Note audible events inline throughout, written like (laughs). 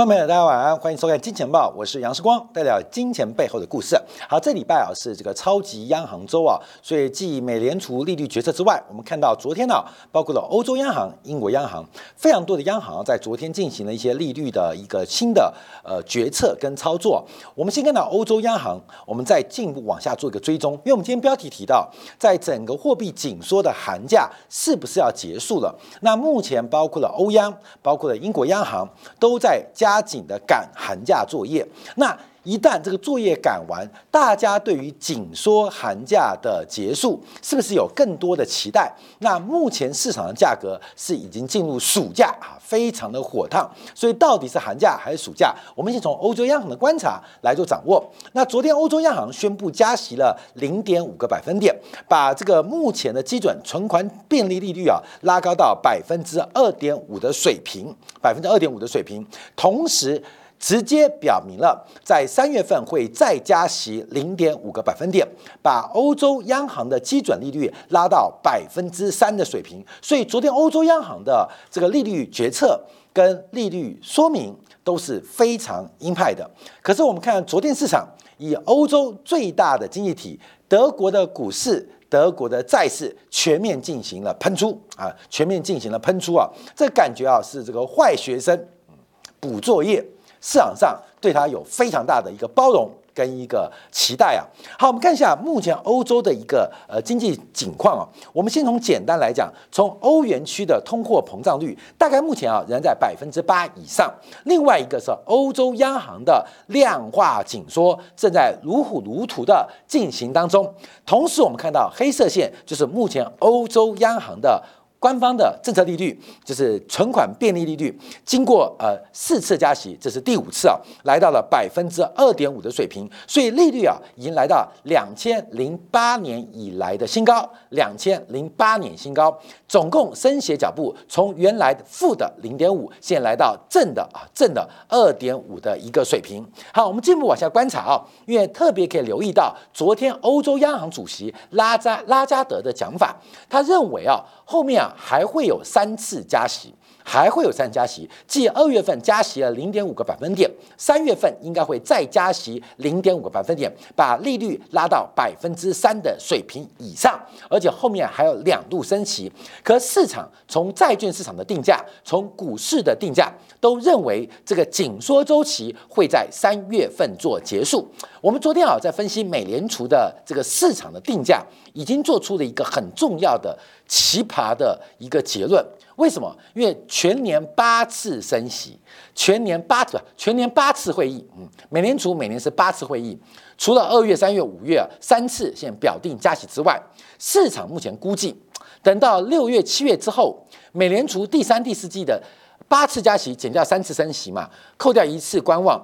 观众朋友，大家晚安，欢迎收看《金钱报》，我是杨世光，带来金钱背后的故事。好，这礼拜啊是这个超级央行周啊，所以继美联储利率决策之外，我们看到昨天呢，包括了欧洲央行、英国央行，非常多的央行在昨天进行了一些利率的一个新的呃决策跟操作。我们先看到欧洲央行，我们再进一步往下做一个追踪，因为我们今天标题提到，在整个货币紧缩的寒假是不是要结束了？那目前包括了欧央，包括了英国央行，都在。加加紧的赶寒假作业，那一旦这个作业赶完，大家对于紧缩寒假的结束，是不是有更多的期待？那目前市场的价格是已经进入暑假啊，非常的火烫，所以到底是寒假还是暑假？我们先从欧洲央行的观察来做掌握。那昨天欧洲央行宣布加息了零点五个百分点，把这个目前的基准存款便利利率啊拉高到百分之二点五的水平。百分之二点五的水平，同时直接表明了在三月份会再加息零点五个百分点，把欧洲央行的基准利率拉到百分之三的水平。所以昨天欧洲央行的这个利率决策跟利率说明都是非常鹰派的。可是我们看昨天市场，以欧洲最大的经济体德国的股市。德国的债市全面进行了喷出啊，全面进行了喷出啊，这感觉啊是这个坏学生补作业，市场上对它有非常大的一个包容。跟一个期待啊，好，我们看一下目前欧洲的一个呃经济景况啊。我们先从简单来讲，从欧元区的通货膨胀率大概目前啊仍然在百分之八以上。另外一个是欧洲央行的量化紧缩正在如火如荼的进行当中。同时，我们看到黑色线就是目前欧洲央行的。官方的政策利率就是存款便利利率，经过呃四次加息，这是第五次啊，来到了百分之二点五的水平，所以利率啊已经来到两千零八年以来的新高，两千零八年新高，总共升息脚步从原来负的零点五，现在来到正的啊正的二点五的一个水平。好，我们进一步往下观察啊，因为特别可以留意到昨天欧洲央行主席拉扎拉加德的讲法，他认为啊后面啊。还会有三次加息。还会有三加息，即二月份加息了零点五个百分点，三月份应该会再加息零点五个百分点，把利率拉到百分之三的水平以上，而且后面还有两度升息。可市场从债券市场的定价，从股市的定价，都认为这个紧缩周期会在三月份做结束。我们昨天啊在分析美联储的这个市场的定价，已经做出了一个很重要的奇葩的一个结论。为什么？因为全年八次升息，全年八次，全年八次会议，嗯，美联储每年是八次会议，除了二月、三月、五月三次现表定加息之外，市场目前估计，等到六月、七月之后，美联储第三、第四季的八次加息减掉三次升息嘛，扣掉一次观望，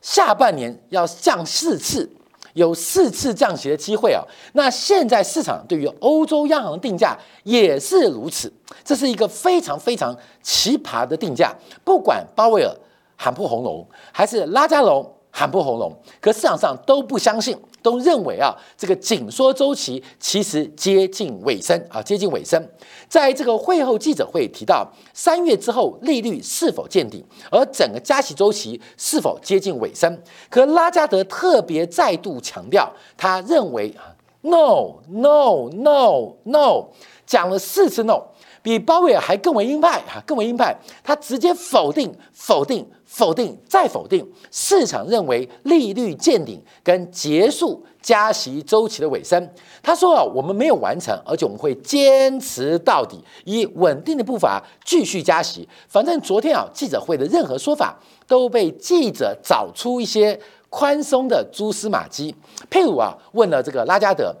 下半年要降四次。有四次降息的机会啊！那现在市场对于欧洲央行的定价也是如此，这是一个非常非常奇葩的定价。不管鲍威尔喊破喉咙，还是拉加隆喊破喉咙，可市场上都不相信。都认为啊，这个紧缩周期其实接近尾声啊，接近尾声。在这个会后记者会提到，三月之后利率是否见顶，而整个加息周期是否接近尾声。可拉加德特别再度强调，他认为啊，no no no no，讲了四次 no。比鲍威尔还更为鹰派哈，更为鹰派。他直接否定、否定、否定再否定。市场认为利率见顶跟结束加息周期的尾声。他说啊，我们没有完成，而且我们会坚持到底，以稳定的步伐继续加息。反正昨天啊，记者会的任何说法都被记者找出一些宽松的蛛丝马迹。譬如啊，问了这个拉加德，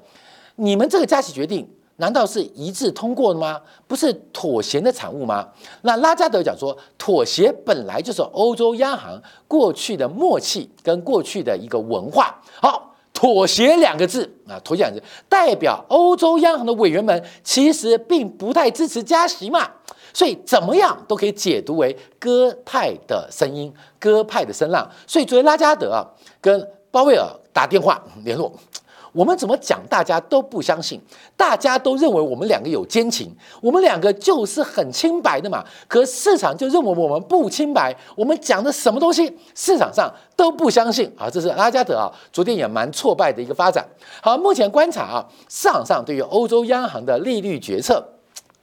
你们这个加息决定。难道是一致通过的吗？不是妥协的产物吗？那拉加德讲说，妥协本来就是欧洲央行过去的默契跟过去的一个文化。好，妥协两个字啊，妥协两个字代表欧洲央行的委员们其实并不太支持加息嘛，所以怎么样都可以解读为鸽派的声音，鸽派的声浪。所以昨天拉加德啊跟鲍威尔打电话联络。我们怎么讲，大家都不相信，大家都认为我们两个有奸情，我们两个就是很清白的嘛。可市场就认为我们不清白，我们讲的什么东西，市场上都不相信啊。这是拉加德啊，昨天也蛮挫败的一个发展。好，目前观察啊，市场上对于欧洲央行的利率决策。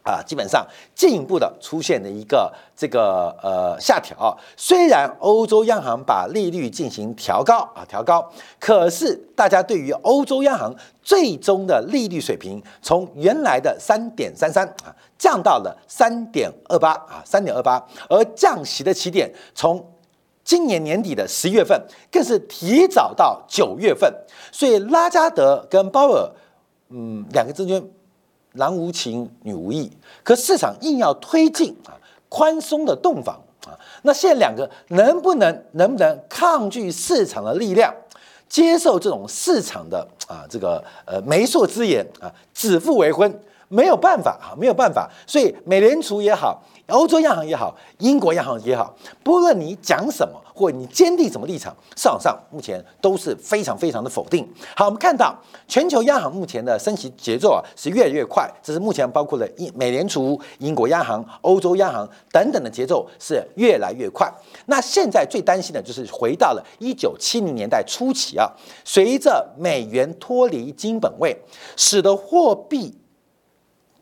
啊，基本上进一步的出现了一个这个呃下调。虽然欧洲央行把利率进行调高啊，调高，可是大家对于欧洲央行最终的利率水平，从原来的三点三三啊，降到了三点二八啊，三点二八，而降息的起点从今年年底的十一月份，更是提早到九月份。所以拉加德跟鲍尔，嗯，两个之间。男无情，女无义，可市场硬要推进啊，宽松的洞房啊，那现在两个能不能能不能抗拒市场的力量，接受这种市场的啊这个呃媒妁之言啊，指腹为婚，没有办法啊，没有办法，所以美联储也好。欧洲央行也好，英国央行也好，不论你讲什么，或你坚定什么立场，市场上目前都是非常非常的否定。好，我们看到全球央行目前的升息节奏啊是越来越快，这是目前包括了英美联储、英国央行、欧洲央行等等的节奏是越来越快。那现在最担心的就是回到了一九七零年代初期啊，随着美元脱离金本位，使得货币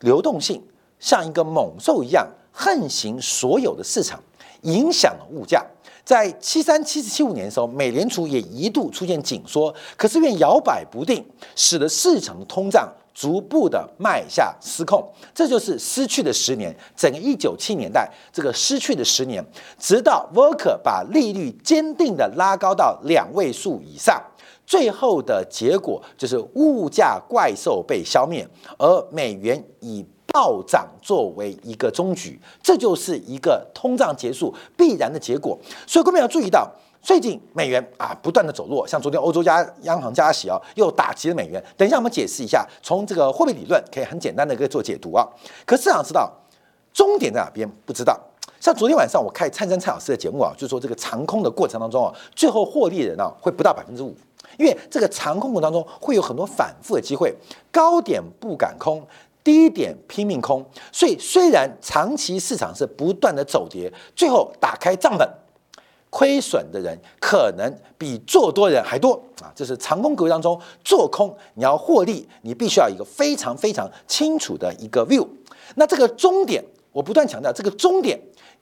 流动性像一个猛兽一样。横行所有的市场，影响了物价。在七三、七四、七五年的时候，美联储也一度出现紧缩，可是因为摇摆不定，使得市场的通胀逐步的迈下失控。这就是失去的十年，整个一九七年代这个失去的十年，直到沃克把利率坚定的拉高到两位数以上，最后的结果就是物价怪兽被消灭，而美元以。暴涨作为一个终局，这就是一个通胀结束必然的结果。所以，各位要注意到，最近美元啊不断的走弱，像昨天欧洲加央行加息啊，又打击了美元。等一下我们解释一下，从这个货币理论可以很简单的一个做解读啊。可市场知道终点在哪边？不知道。像昨天晚上我开灿灿蔡老师的节目啊，就说这个长空的过程当中啊，最后获利人啊会不到百分之五，因为这个长空股当中会有很多反复的机会，高点不敢空。低点拼命空，所以虽然长期市场是不断的走跌，最后打开账本，亏损的人可能比做多人还多啊！这是长空格局当中做空，你要获利，你必须要一个非常非常清楚的一个 view。那这个终点，我不断强调，这个终点。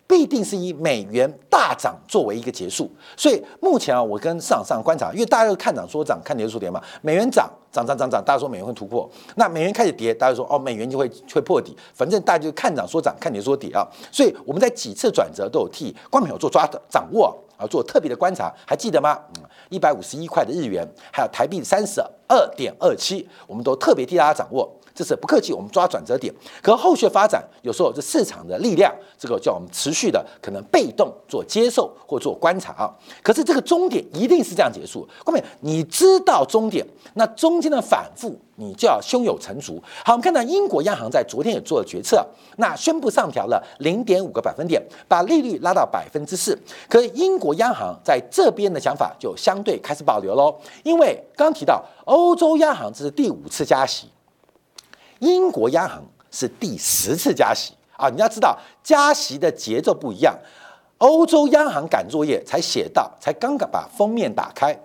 必定是以美元大涨作为一个结束，所以目前啊，我跟市场上观察，因为大家都看涨说涨，看跌说跌嘛。美元涨涨涨涨涨，大家说美元会突破；那美元开始跌，大家说哦，美元就会 (laughs) 会破底。反正大家就看涨说涨，看跌说跌啊。所以我们在几次转折都有替光朋友做抓的掌握啊，做特别的观察，还记得吗？嗯，一百五十一块的日元，还有台币三十二点二七，我们都特别替大家掌握。这是不客气，我们抓转折点。可后续发展有时候这市场的力量，这个叫我们持续的可能被动做接受或做观察啊。可是这个终点一定是这样结束。后面你知道终点，那中间的反复你就要胸有成竹。好，我们看到英国央行在昨天也做了决策，那宣布上调了零点五个百分点，把利率拉到百分之四。可是英国央行在这边的想法就相对开始保留喽，因为刚提到欧洲央行这是第五次加息。英国央行是第十次加息啊！你要知道，加息的节奏不一样。欧洲央行赶作业，才写到，才刚刚把封面打开。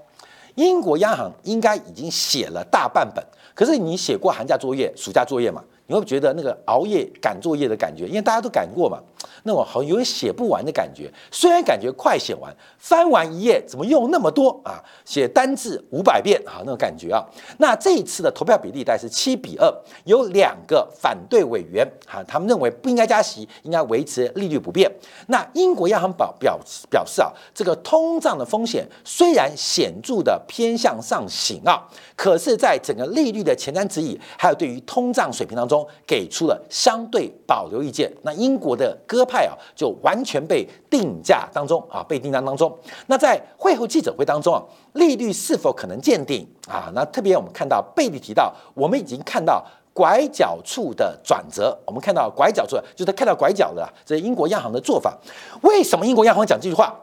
英国央行应该已经写了大半本。可是你写过寒假作业、暑假作业吗？你会觉得那个熬夜赶作业的感觉，因为大家都赶过嘛，那种好像有点写不完的感觉。虽然感觉快写完，翻完一页怎么用那么多啊？写单字五百遍啊，那种感觉啊。那这一次的投票比例大概是七比二，有两个反对委员啊，他们认为不应该加息，应该维持利率不变。那英国央行表表表示啊，这个通胀的风险虽然显著的偏向上行啊，可是在整个利率的前瞻指引，还有对于通胀水平当中。中给出了相对保留意见，那英国的鸽派啊，就完全被定价当中啊，被定价当中。那在会后记者会当中啊，利率是否可能见顶啊？那特别我们看到贝利提到，我们已经看到拐角处的转折。我们看到拐角处，就是看到拐角的，这是英国央行的做法。为什么英国央行讲这句话？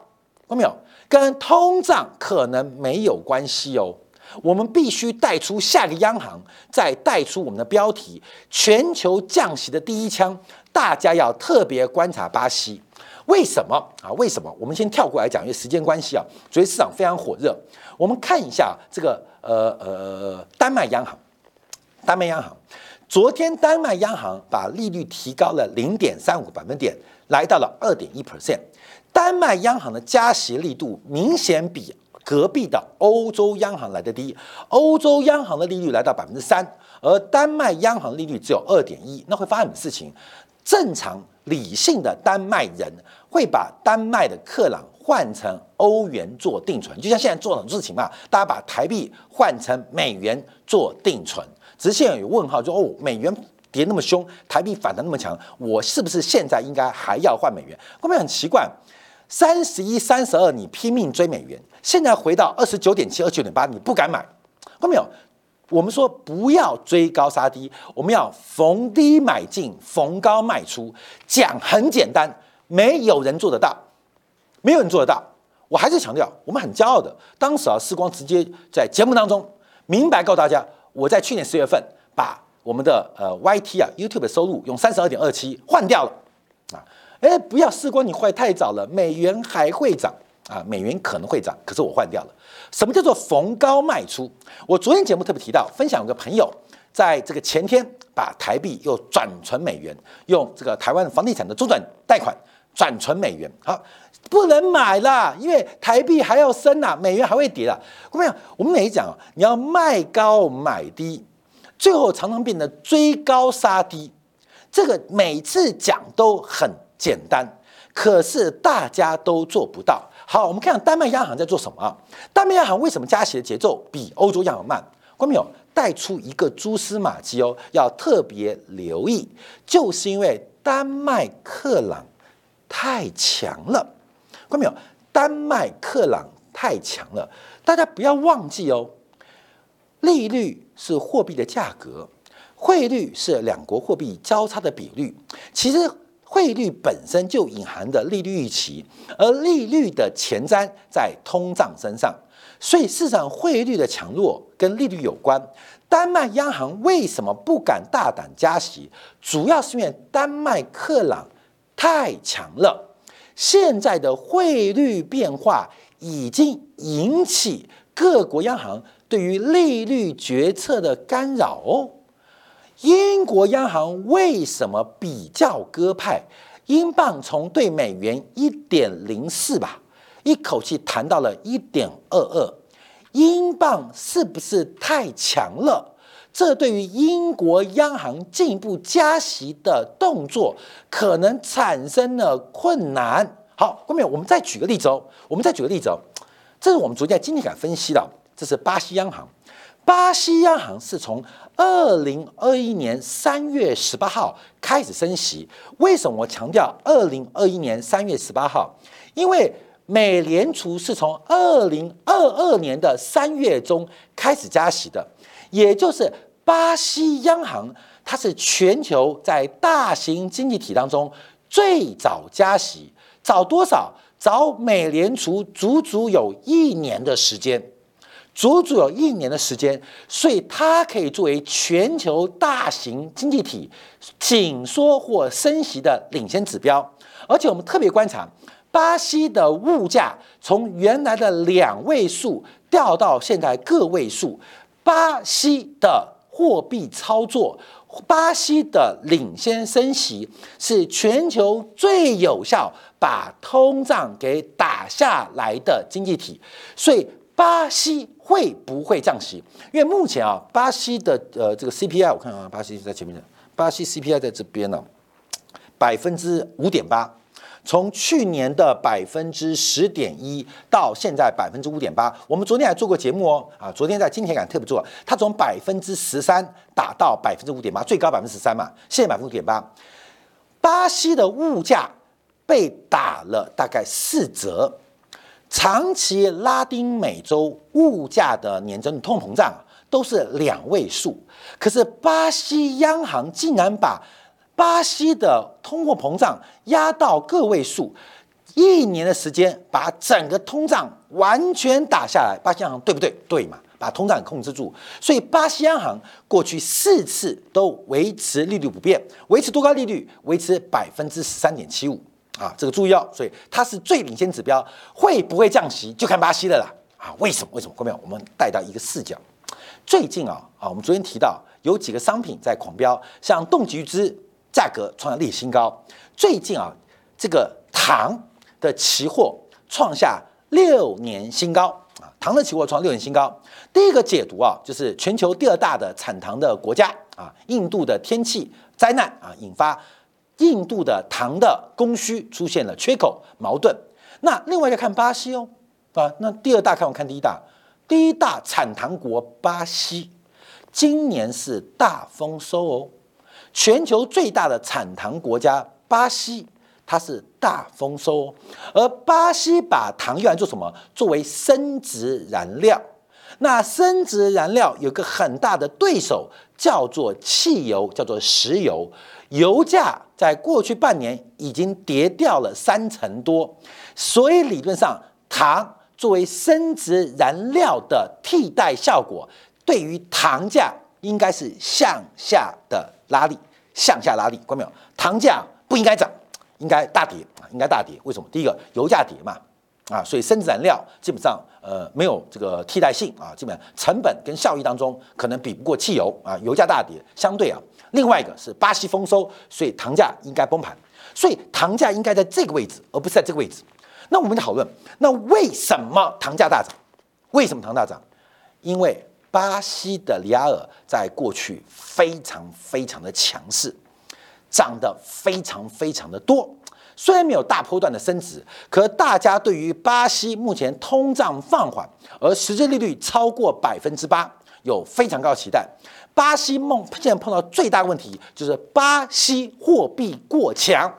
看到没有？跟通胀可能没有关系哦。我们必须带出下个央行，再带出我们的标题：全球降息的第一枪。大家要特别观察巴西，为什么啊？为什么？我们先跳过来讲，因为时间关系啊，所以市场非常火热。我们看一下这个呃呃丹麦央行，丹麦央行昨天丹麦央行把利率提高了零点三五个百分点，来到了二点一 percent。丹麦央行的加息力度明显比隔壁的欧洲央行来的低，欧洲央行的利率来到百分之三，而丹麦央行利率只有二点一，那会发生什么事情？正常理性的丹麦人会把丹麦的克朗换成欧元做定存，就像现在做很多事情嘛，大家把台币换成美元做定存。只是现在有问号，就哦，美元跌那么凶，台币反弹那么强，我是不是现在应该还要换美元？后面很奇怪。三十一、三十二，你拼命追美元，现在回到二十九点七、二十九点八，你不敢买。后面有我们说不要追高杀低，我们要逢低买进，逢高卖出。讲很简单，没有人做得到，没有人做得到。我还是强调，我们很骄傲的，当时啊，时光直接在节目当中明白告诉大家，我在去年十月份把我们的呃 YT 啊 YouTube 的收入用三十二点二七换掉了啊。哎，不要，时光你坏太早了，美元还会涨啊，美元可能会涨，可是我换掉了。什么叫做逢高卖出？我昨天节目特别提到，分享有个朋友在这个前天把台币又转存美元，用这个台湾房地产的周转贷款转存美元，好，不能买了，因为台币还要升呐，美元还会跌了。我们讲，我们每讲，你要卖高买低，最后常常变得追高杀低，这个每次讲都很。简单，可是大家都做不到。好，我们看丹麦央行在做什么？丹麦央行为什么加息的节奏比欧洲央行慢？关没有带出一个蛛丝马迹哦，要特别留意，就是因为丹麦克朗太强了。关没有？丹麦克朗太强了，大家不要忘记哦，利率是货币的价格，汇率是两国货币交叉的比率，其实。汇率本身就隐含着利率预期，而利率的前瞻在通胀身上，所以市场汇率的强弱跟利率有关。丹麦央行为什么不敢大胆加息？主要是因为丹麦克朗太强了。现在的汇率变化已经引起各国央行对于利率决策的干扰哦。英国央行为什么比较鸽派？英镑从对美元一点零四吧，一口气谈到了一点二二，英镑是不是太强了？这对于英国央行进一步加息的动作，可能产生了困难。好，后面我们再举个例子哦，我们再举个例子哦，这是我们昨天在经济感分析的，这是巴西央行。巴西央行是从二零二一年三月十八号开始升息。为什么我强调二零二一年三月十八号？因为美联储是从二零二二年的三月中开始加息的，也就是巴西央行它是全球在大型经济体当中最早加息，早多少？早美联储足足有一年的时间。足足有一年的时间，所以它可以作为全球大型经济体紧缩或升息的领先指标。而且我们特别观察，巴西的物价从原来的两位数掉到现在个位数。巴西的货币操作，巴西的领先升息，是全球最有效把通胀给打下来的经济体。所以。巴西会不会降息？因为目前啊，巴西的呃这个 CPI，我看啊，巴西在前面的，巴西 CPI 在这边呢，百分之五点八，从去年的百分之十点一到现在百分之五点八。我们昨天还做过节目哦，啊，昨天在金钱感特别做，它从百分之十三打到百分之五点八，最高百分之十三嘛，现在百分之五点八。巴西的物价被打了大概四折。长期拉丁美洲物价的年增通膨胀都是两位数，可是巴西央行竟然把巴西的通货膨胀压到个位数，一年的时间把整个通胀完全打下来。巴西央行对不对？对嘛？把通胀控制住。所以巴西央行过去四次都维持利率不变，维持多高利率？维持百分之十三点七五啊，这个注意哦。所以它是最领先指标，会不会降息就看巴西的啦啊？为什么？为什么？各位，我们带到一个视角，最近啊啊，我们昨天提到有几个商品在狂飙，像冻橘汁价格创下历史新高，最近啊这个糖的期货创下。六年新高啊！糖的期货创六年新高。第一个解读啊，就是全球第二大的产糖的国家啊，印度的天气灾难啊，引发印度的糖的供需出现了缺口矛盾。那另外再看巴西哦，啊，那第二大看我看第一大，第一大产糖国巴西今年是大丰收哦，全球最大的产糖国家巴西。它是大丰收哦，而巴西把糖用来做什么？作为生殖燃料。那生殖燃料有个很大的对手，叫做汽油，叫做石油。油价在过去半年已经跌掉了三成多，所以理论上糖作为生殖燃料的替代效果，对于糖价应该是向下的拉力，向下拉力。关没有？糖价不应该涨。应该大跌，应该大跌。为什么？第一个，油价跌嘛，啊，所以生殖燃料基本上呃没有这个替代性啊，基本上成本跟效益当中可能比不过汽油啊，油价大跌，相对啊，另外一个是巴西丰收，所以糖价应该崩盘，所以糖价应该在这个位置，而不是在这个位置。那我们讨论，那为什么糖价大涨？为什么糖大涨？因为巴西的里亚尔在过去非常非常的强势。涨得非常非常的多，虽然没有大波段的升值，可大家对于巴西目前通胀放缓，而实际利率超过百分之八，有非常高的期待。巴西梦现在碰到最大问题就是巴西货币过强，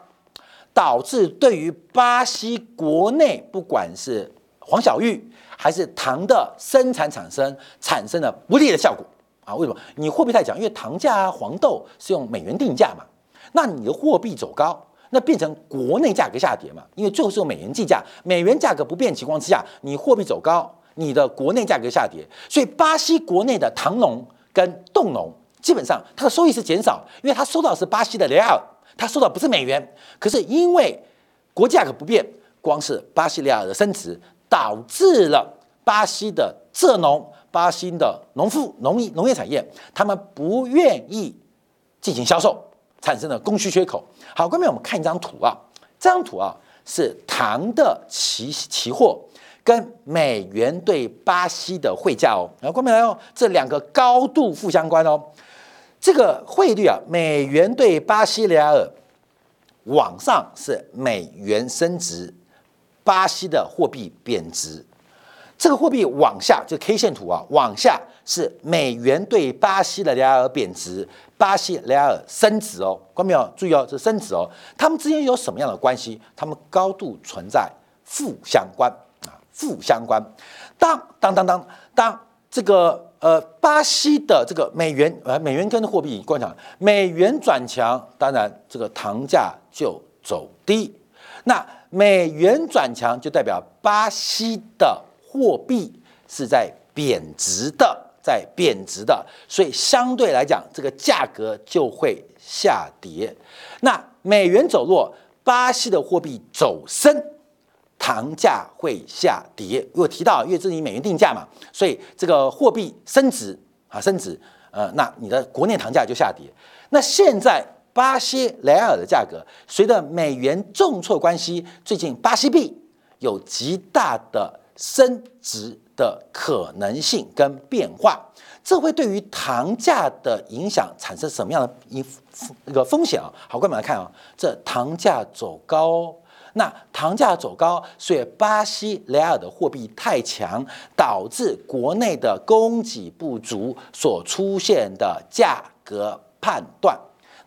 导致对于巴西国内不管是黄小玉还是糖的生产产生产生了不利的效果啊？为什么？你货币太强，因为糖价啊黄豆是用美元定价嘛。那你的货币走高，那变成国内价格下跌嘛？因为最后是用美元计价，美元价格不变情况之下，你货币走高，你的国内价格下跌，所以巴西国内的糖农跟冻农基本上它的收益是减少，因为它收到是巴西的雷尔，它收到不是美元。可是因为国价格不变，光是巴西雷尔的升值，导致了巴西的蔗农、巴西的农夫、农业农业产业，他们不愿意进行销售。产生了供需缺口。好，观众我们看一张图啊，这张图啊是糖的期期货跟美元对巴西的汇价哦。然后观众来哦，这两个高度负相关哦。这个汇率啊，美元对巴西里亚尔往上是美元升值，巴西的货币贬值。这个货币往下，就 K 线图啊，往下是美元对巴西的里亚尔贬值。巴西雷亚尔升值哦，观众朋友注意哦，这是升值哦，它们之间有什么样的关系？它们高度存在负相关啊，负相关。当当当当当，这个呃，巴西的这个美元呃，美元跟货币关系，美元转强，当然这个糖价就走低。那美元转强就代表巴西的货币是在贬值的。在贬值的，所以相对来讲，这个价格就会下跌。那美元走弱，巴西的货币走升，糖价会下跌。我提到，因为这是以美元定价嘛，所以这个货币升值啊，升值，呃，那你的国内糖价就下跌。那现在巴西莱尔的价格，随着美元重挫关系，最近巴西币有极大的升值。的可能性跟变化，这会对于糖价的影响产生什么样的一个风险啊？好，观众来看啊，这糖价走高，那糖价走高，所以巴西雷尔的货币太强，导致国内的供给不足所出现的价格判断，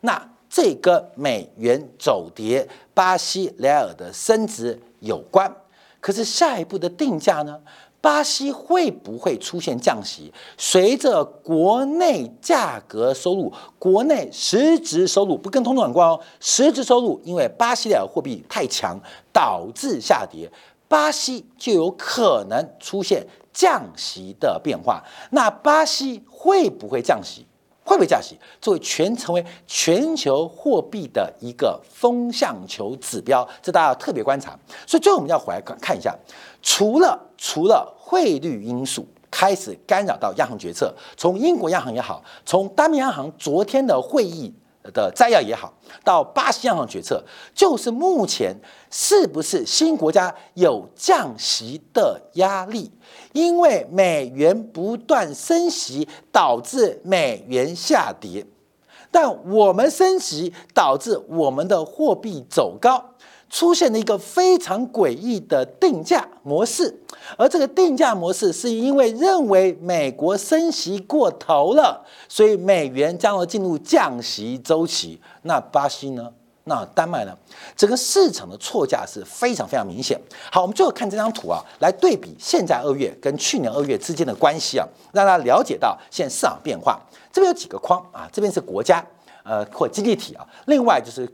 那这跟美元走跌、巴西雷尔的升值有关。可是下一步的定价呢？巴西会不会出现降息？随着国内价格收入、国内实质收入不跟通胀有关哦，实质收入因为巴西的货币太强导致下跌，巴西就有可能出现降息的变化。那巴西会不会降息？会不会降息？作为全成为全球货币的一个风向球指标，这大家要特别观察。所以最后我们要回来看一下，除了除了汇率因素开始干扰到央行决策，从英国央行也好，从大美央行昨天的会议。的摘要也好，到巴西央行决策，就是目前是不是新国家有降息的压力？因为美元不断升息，导致美元下跌，但我们升息导致我们的货币走高。出现了一个非常诡异的定价模式，而这个定价模式是因为认为美国升息过头了，所以美元将要进入降息周期。那巴西呢？那丹麦呢？整个市场的错价是非常非常明显。好，我们最后看这张图啊，来对比现在二月跟去年二月之间的关系啊，让大家了解到现在市场变化。这边有几个框啊，这边是国家呃或经济体啊，另外就是。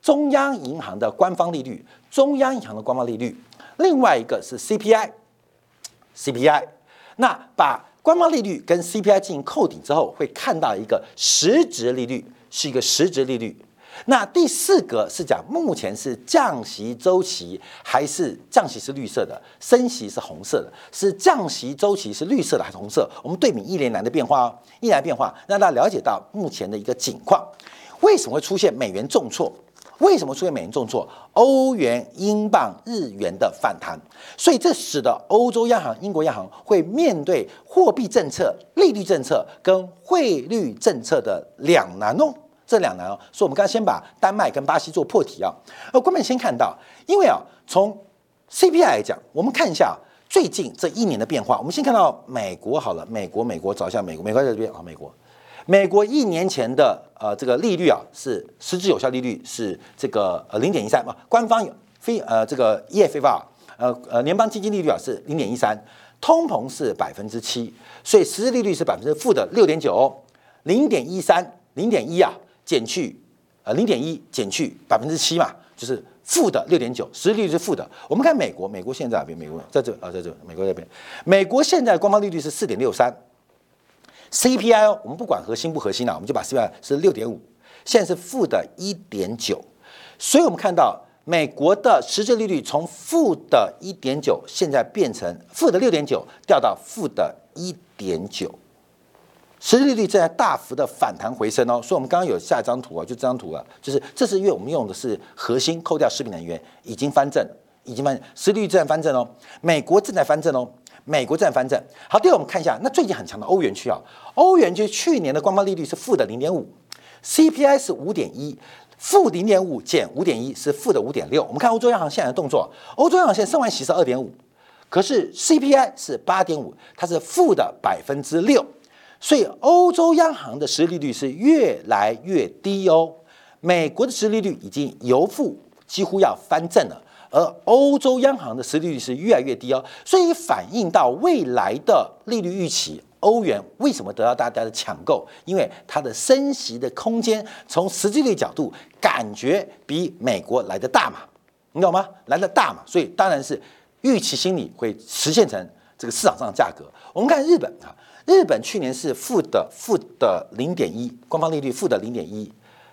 中央银行的官方利率，中央银行的官方利率，另外一个是 CPI，CPI。那把官方利率跟 CPI 进行扣顶之后，会看到一个实质利率，是一个实质利率。那第四个是讲目前是降息周期，还是降息是绿色的，升息是红色的？是降息周期是绿色的还是红色？我们对比一年来的变化哦，一年来变化，让大家了解到目前的一个景况。为什么会出现美元重挫？为什么出现美元重挫？欧元、英镑、日元的反弹，所以这使得欧洲央行、英国央行会面对货币政策、利率政策跟汇率政策的两难哦。这两难哦，所以我们刚才先把丹麦跟巴西做破题啊。呃，关键先看到，因为啊，从 CPI 来讲，我们看一下最近这一年的变化。我们先看到美国好了，美国，美国找一下美国，美国在这边啊，美国。美国一年前的呃这个利率啊是实质有效利率是这个呃零点一三嘛，官方有非呃这个 EFF 啊呃呃联邦基金利率啊是零点一三，通膨是百分之七，所以实质利率是百分之负的六点九，零点一三零点一啊减去呃零点一减去百分之七嘛，就是负的六点九，实质利率是负的。我们看美国，美国现在啊比美国在这啊在这美国这边，美国现在官方利率是四点六三。CPI 哦，我们不管核心不核心了，我们就把 CPI 是六点五，现在是负的一点九，所以我们看到美国的实质利率从负的一点九，现在变成负的六点九，掉到负的一点九，实质利率正在大幅的反弹回升哦。所以，我们刚刚有下一张图啊，就这张图啊，就是这是因为我们用的是核心扣掉食品能源，已经翻正，已经翻，实质利率正在翻正哦，美国正在翻正哦。美国在翻正，好，第二我们看一下，那最近很强的欧元区啊，欧元区去年的官方利率是负的零点五，CPI 是五点一，负零点五减五点一是负的五点六。我们看欧洲央行现在的动作，欧洲央行现在升完息是二点五，可是 CPI 是八点五，它是负的百分之六，所以欧洲央行的实利率是越来越低哦。美国的实利率已经由负几乎要翻正了。而欧洲央行的实利率是越来越低哦，所以反映到未来的利率预期，欧元为什么得到大家的抢购？因为它的升息的空间从实际率角度感觉比美国来的大嘛，你懂吗？来的大嘛，所以当然是预期心理会实现成这个市场上的价格。我们看日本啊，日本去年是负的负的零点一，官方利率负的零点一，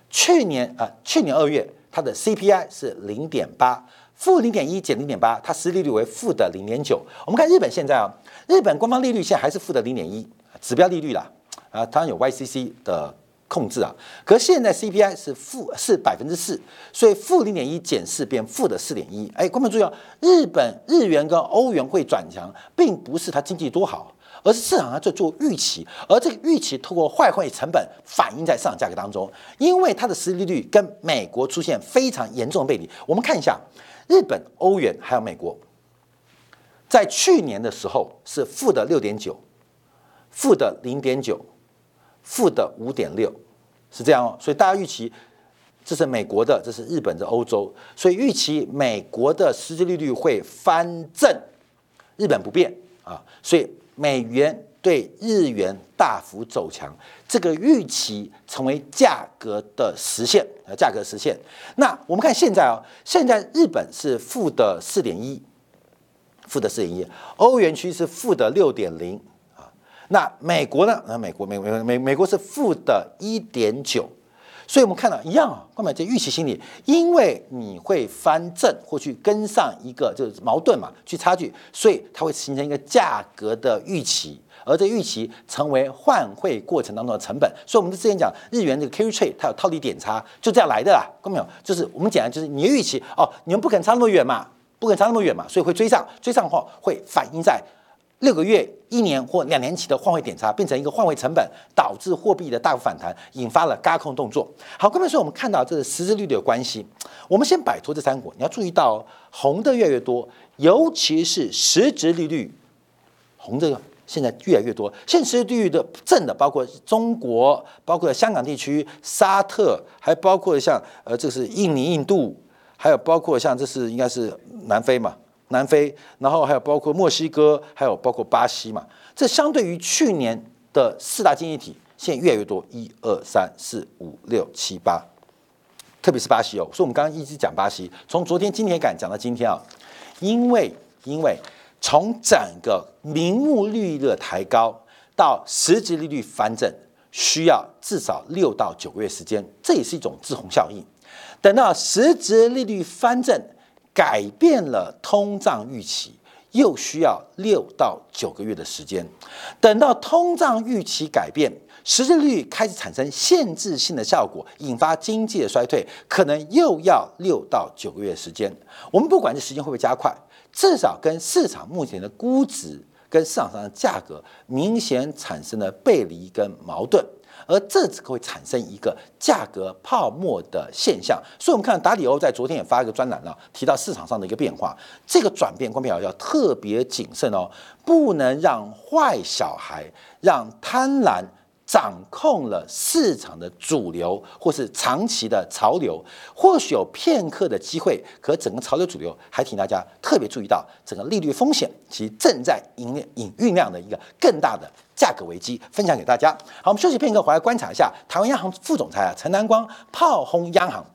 去年啊去年二月它的 CPI 是零点八。负零点一减零点八，它实际利率为负的零点九。我们看日本现在啊，日本官方利率现在还是负的零点一，指标利率啦，啊，当然有 YCC 的控制啊。可现在 CPI 是负是百分之四，所以负零点一减四变负的四点一。哎，观众注意啊，日本日元跟欧元会转强，并不是它经济多好，而是市场上在做预期，而这个预期通过坏汇成本反映在市场价格当中，因为它的实际利率跟美国出现非常严重的背离。我们看一下。日本、欧元还有美国，在去年的时候是负的六点九，负的零点九，负的五点六，是这样哦。所以大家预期，这是美国的，这是日本的，欧洲，所以预期美国的实际利率会翻正，日本不变啊，所以美元。对日元大幅走强，这个预期成为价格的实现，呃，价格实现。那我们看现在啊，现在日本是负的四点一，负的四点一，欧元区是负的六点零啊。那美国呢？那美国美美美美国是负的一点九。所以我们看到一样啊，购买这预期心理，因为你会翻正或去跟上一个就是矛盾嘛，去差距，所以它会形成一个价格的预期，而这预期成为换汇过程当中的成本。所以我们之前讲日元这个 carry trade 它有套利点差，就这样来的啦，看到没有？就是我们讲的就是你的预期哦，你们不肯差那么远嘛，不肯差那么远嘛，所以会追上，追上的话会反映在。六个月、一年或两年期的换汇点差变成一个换汇成本，导致货币的大幅反弹，引发了轧空动作。好，各位说我们看到这个实质率的有关系。我们先摆脱这三股，你要注意到红的越来越多，尤其是实质利率红这个现在越来越多。现实地域的正的包括中国，包括香港地区、沙特，还包括像呃这是印尼、印度，还有包括像这是应该是南非嘛。南非，然后还有包括墨西哥，还有包括巴西嘛。这相对于去年的四大经济体，现在越来越多，一二三四五六七八，特别是巴西哦。所以我们刚刚一直讲巴西，从昨天今天敢讲到今天啊，因为因为从整个名目利率的抬高到实质利率翻正，需要至少六到九个月时间，这也是一种滞洪效应。等到实质利率翻正。改变了通胀预期，又需要六到九个月的时间。等到通胀预期改变，实质利率开始产生限制性的效果，引发经济的衰退，可能又要六到九个月时间。我们不管这时间会不会加快，至少跟市场目前的估值跟市场上的价格明显产生了背离跟矛盾。而这只会产生一个价格泡沫的现象，所以我们看达里欧在昨天也发一个专栏了，提到市场上的一个变化，这个转变，关票要特别谨慎哦，不能让坏小孩，让贪婪。掌控了市场的主流，或是长期的潮流，或许有片刻的机会，可整个潮流主流还请大家特别注意到，整个利率风险其实正在引引酝酿的一个更大的价格危机，分享给大家。好，我们休息片刻，回来观察一下台湾央行副总裁啊陈南光炮轰央行，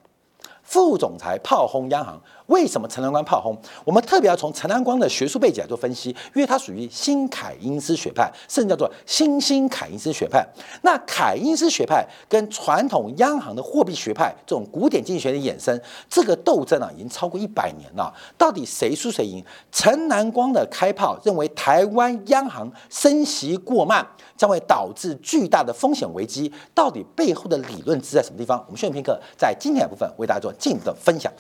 副总裁炮轰央行。为什么陈南光炮轰？我们特别要从陈南光的学术背景来做分析，因为他属于新凯因斯学派，甚至叫做新兴凯因斯学派。那凯因斯学派跟传统央行的货币学派这种古典经济学的衍生，这个斗争啊，已经超过一百年了。到底谁输谁赢？陈南光的开炮认为台湾央行升息过慢，将会导致巨大的风险危机。到底背后的理论是在什么地方？我们休息片刻，在今天的部分为大家做进一步的分享。